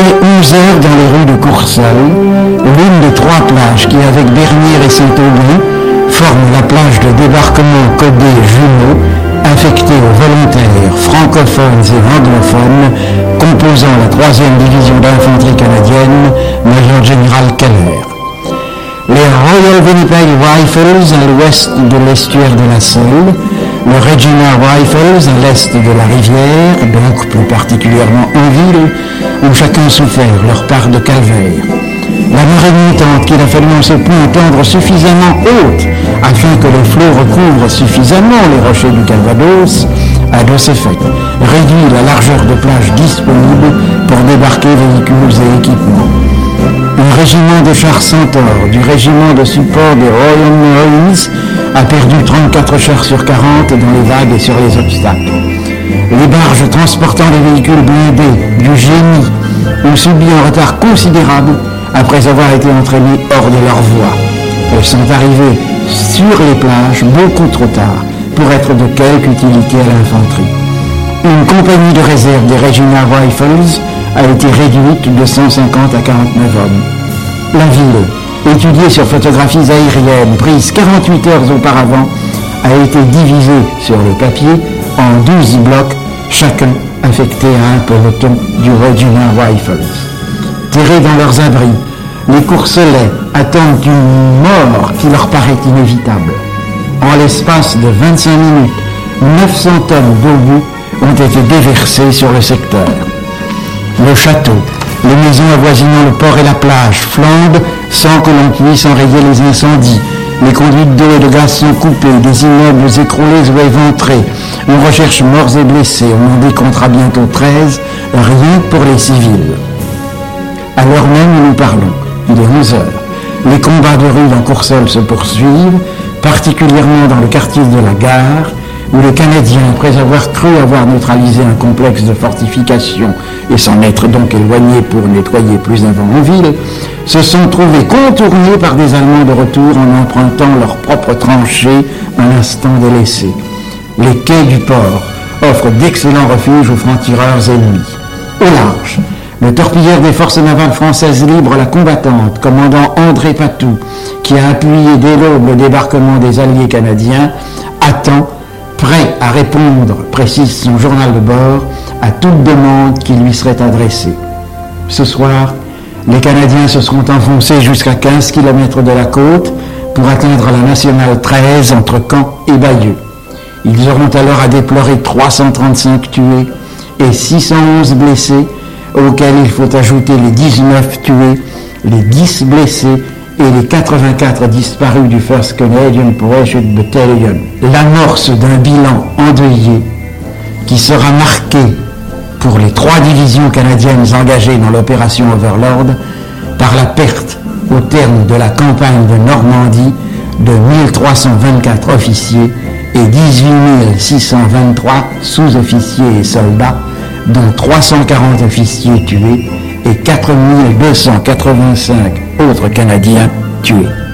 est 11 heures dans les rues de Courseul, l'une des trois plages qui, avec Bernier et Saint-Aubin, forment la plage de débarquement codée Jumeau, affectée aux volontaires francophones et anglophones composant la 3e division d'infanterie canadienne, Major Général Keller. Les Royal Winnipeg Rifles à l'ouest de l'estuaire de la Selle, le Regina Rifles à l'est de la rivière, donc plus particulièrement en ville, où chacun souffert leur part de calvaire. La marée montante qu'il a fallu en ce point tendre suffisamment haute afin que les flots recouvrent suffisamment les rochers du Calvados a de ce fait réduit la largeur de plage disponible pour débarquer véhicules et équipements. Un régiment de chars Centaure du régiment de support des Royal Marines a perdu 34 chars sur 40 dans les vagues et sur les obstacles. Les barges transportant les véhicules blindés du génie ont subi un retard considérable après avoir été entraînées hors de leur voie. Elles sont arrivées sur les plages beaucoup trop tard pour être de quelque utilité à l'infanterie. Une compagnie de réserve des Regina Rifles a été réduite de 150 à 49 hommes. La ville, étudiée sur photographies aériennes prises 48 heures auparavant, a été divisée sur le papier en 12 blocs, chacun affecté à un peloton du Regina Rifles. Terrés dans leurs abris, les courselets attendent une mort qui leur paraît inévitable. En l'espace de 25 minutes, 900 tonnes d'obus ont été déversées sur le secteur. Le château, les maisons avoisinant le port et la plage flambent sans que l'on puisse enrayer les incendies. Les conduites d'eau et de gaz sont coupées, des immeubles écroulés ou éventrés. On recherche morts et blessés, on en décomptera bientôt 13, rien pour les civils. À l'heure même où nous parlons, il est 11 heures. Les combats de rue dans Courcelles se poursuivent, particulièrement dans le quartier de la gare, où les Canadiens, après avoir cru avoir neutralisé un complexe de fortification et s'en être donc éloignés pour nettoyer plus avant en ville, se sont trouvés contournés par des Allemands de retour en empruntant leurs propres tranchées un instant délaissé. Les quais du port offrent d'excellents refuges aux francs-tireurs ennemis. Au large, le torpilleur des forces navales françaises libres, la combattante, commandant André Patou, qui a appuyé dès l'aube le débarquement des Alliés canadiens, attend, prêt à répondre, précise son journal de bord, à toute demande qui lui serait adressée. Ce soir, les Canadiens se seront enfoncés jusqu'à 15 km de la côte pour atteindre la nationale 13 entre Caen et Bayeux. Ils auront alors à déplorer 335 tués et 611 blessés, auxquels il faut ajouter les 19 tués, les 10 blessés et les 84 disparus du 1st Canadian Parachute Battalion. L'amorce d'un bilan endeuillé qui sera marqué pour les trois divisions canadiennes engagées dans l'opération Overlord par la perte au terme de la campagne de Normandie de 1324 officiers et 18 623 sous-officiers et soldats, dont 340 officiers tués et 4285 autres Canadiens tués.